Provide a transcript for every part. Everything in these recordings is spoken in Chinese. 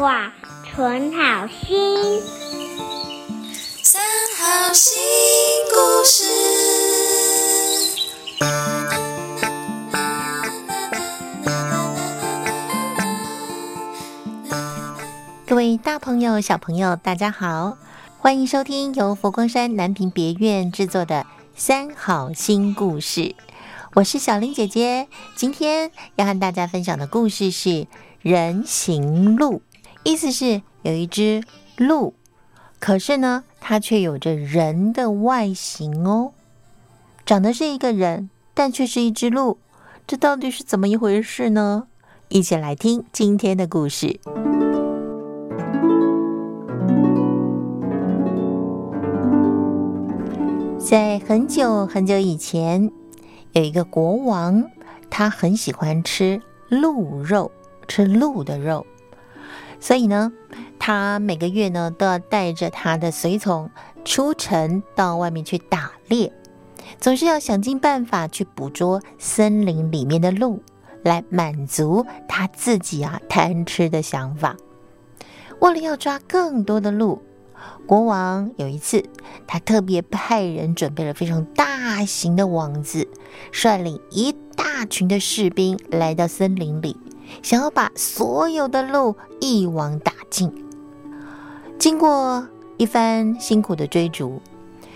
话，存好心。三好新故事。各位大朋友、小朋友，大家好，欢迎收听由佛光山南屏别院制作的《三好新故事》。我是小玲姐姐，今天要和大家分享的故事是人行路，意思是有一只鹿，可是呢，它却有着人的外形哦，长得是一个人，但却是一只鹿，这到底是怎么一回事呢？一起来听今天的故事。在很久很久以前。有一个国王，他很喜欢吃鹿肉，吃鹿的肉，所以呢，他每个月呢都要带着他的随从出城到外面去打猎，总是要想尽办法去捕捉森林里面的鹿，来满足他自己啊贪吃的想法。为了要抓更多的鹿。国王有一次，他特别派人准备了非常大型的网子，率领一大群的士兵来到森林里，想要把所有的鹿一网打尽。经过一番辛苦的追逐，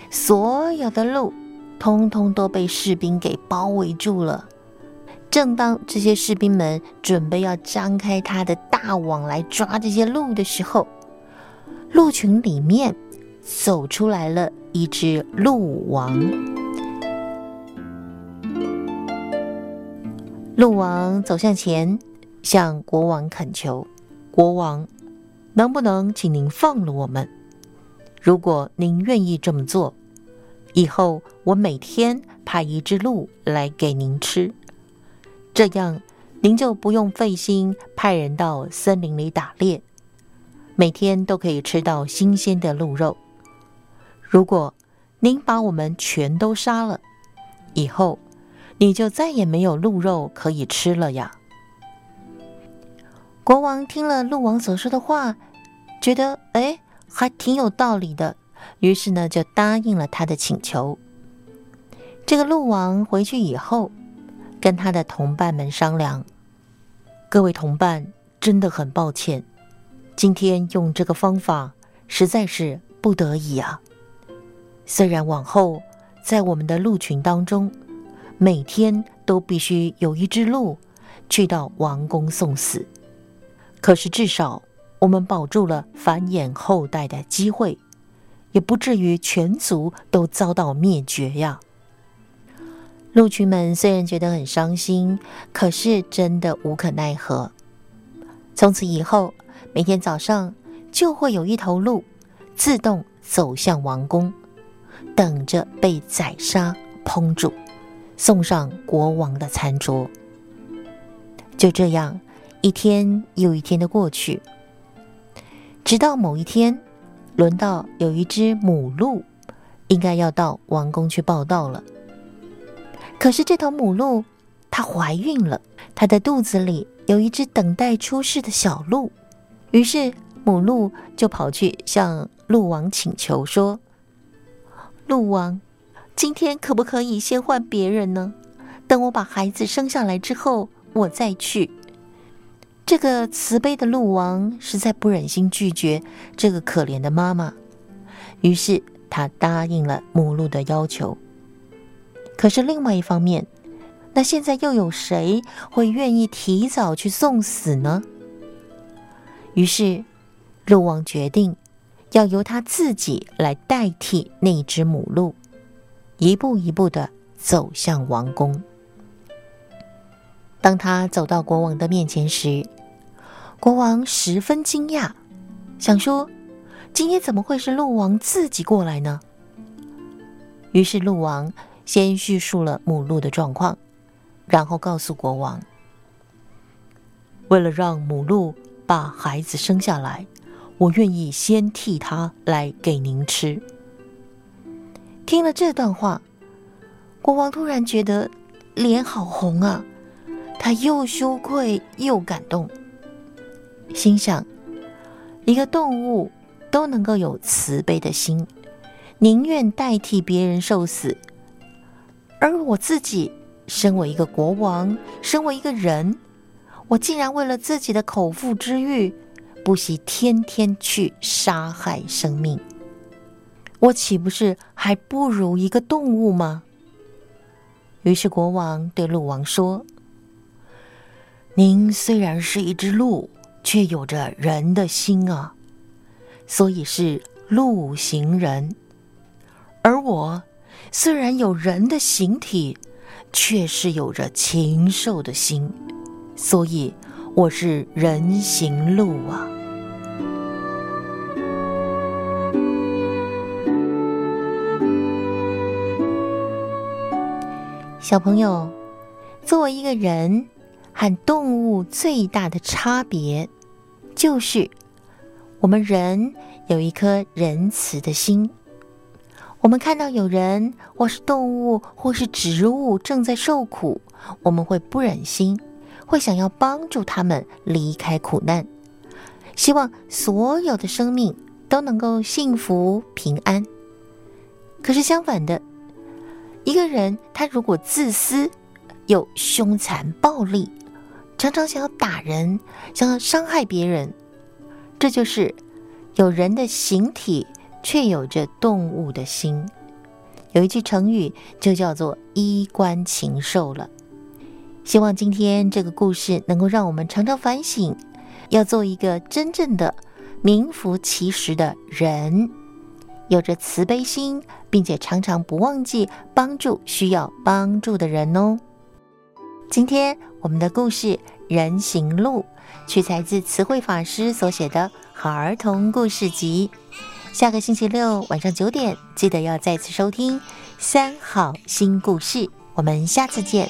所有的鹿通通都被士兵给包围住了。正当这些士兵们准备要张开他的大网来抓这些鹿的时候，鹿群里面走出来了一只鹿王。鹿王走向前，向国王恳求：“国王，能不能请您放了我们？如果您愿意这么做，以后我每天派一只鹿来给您吃，这样您就不用费心派人到森林里打猎。”每天都可以吃到新鲜的鹿肉。如果您把我们全都杀了，以后你就再也没有鹿肉可以吃了呀！国王听了鹿王所说的话，觉得哎，还挺有道理的，于是呢，就答应了他的请求。这个鹿王回去以后，跟他的同伴们商量：“各位同伴，真的很抱歉。”今天用这个方法实在是不得已啊！虽然往后在我们的鹿群当中，每天都必须有一只鹿去到王宫送死，可是至少我们保住了繁衍后代的机会，也不至于全族都遭到灭绝呀。鹿群们虽然觉得很伤心，可是真的无可奈何。从此以后。每天早上就会有一头鹿自动走向王宫，等着被宰杀烹煮，送上国王的餐桌。就这样，一天又一天的过去，直到某一天，轮到有一只母鹿应该要到王宫去报道了。可是这头母鹿它怀孕了，它的肚子里有一只等待出世的小鹿。于是母鹿就跑去向鹿王请求说：“鹿王，今天可不可以先换别人呢？等我把孩子生下来之后，我再去。”这个慈悲的鹿王实在不忍心拒绝这个可怜的妈妈，于是他答应了母鹿的要求。可是另外一方面，那现在又有谁会愿意提早去送死呢？于是，鹿王决定要由他自己来代替那只母鹿，一步一步的走向王宫。当他走到国王的面前时，国王十分惊讶，想说：“今天怎么会是鹿王自己过来呢？”于是，鹿王先叙述了母鹿的状况，然后告诉国王：“为了让母鹿。”把孩子生下来，我愿意先替他来给您吃。听了这段话，国王突然觉得脸好红啊！他又羞愧又感动，心想：一个动物都能够有慈悲的心，宁愿代替别人受死。而我自己身为一个国王，身为一个人，我竟然为了自己的口腹之欲，不惜天天去杀害生命。我岂不是还不如一个动物吗？于是国王对鹿王说：“您虽然是一只鹿。”却有着人的心啊，所以是鹿行人。而我虽然有人的形体，却是有着禽兽的心，所以我是人行鹿啊。小朋友，作为一个人和动物最大的差别。就是，我们人有一颗仁慈的心。我们看到有人或是动物或是植物正在受苦，我们会不忍心，会想要帮助他们离开苦难，希望所有的生命都能够幸福平安。可是相反的，一个人他如果自私又凶残暴力。常常想要打人，想要伤害别人，这就是有人的形体，却有着动物的心。有一句成语就叫做“衣冠禽兽”了。希望今天这个故事能够让我们常常反省，要做一个真正的名副其实的人，有着慈悲心，并且常常不忘记帮助需要帮助的人哦。今天我们的故事《人行路》取材自词汇法师所写的好儿童故事集。下个星期六晚上九点，记得要再次收听《三好新故事》。我们下次见。